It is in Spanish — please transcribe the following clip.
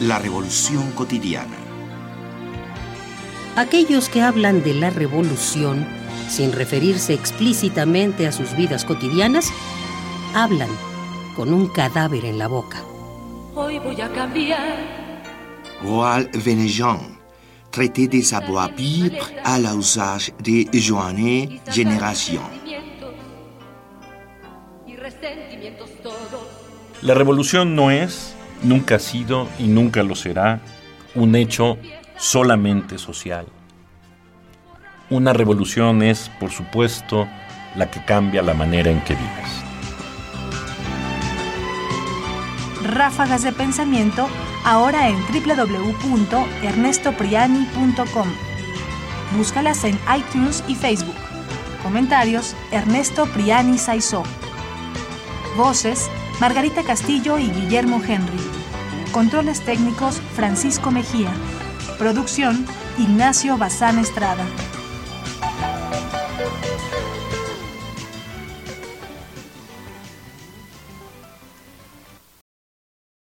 La revolución cotidiana. Aquellos que hablan de la revolución sin referirse explícitamente a sus vidas cotidianas, hablan con un cadáver en la boca. Hoy voy a cambiar. Roald Vennejean, traité des savoir-vivre à l'usage de Joanne Génération. Y resentimientos todos. La revolución no es, nunca ha sido y nunca lo será un hecho solamente social. Una revolución es, por supuesto, la que cambia la manera en que vives. Ráfagas de Pensamiento ahora en www.ernestopriani.com. Búscalas en iTunes y Facebook. Comentarios Ernesto Priani Saizó. Voces Margarita Castillo y Guillermo Henry. Controles técnicos Francisco Mejía. Producción Ignacio Bazán Estrada.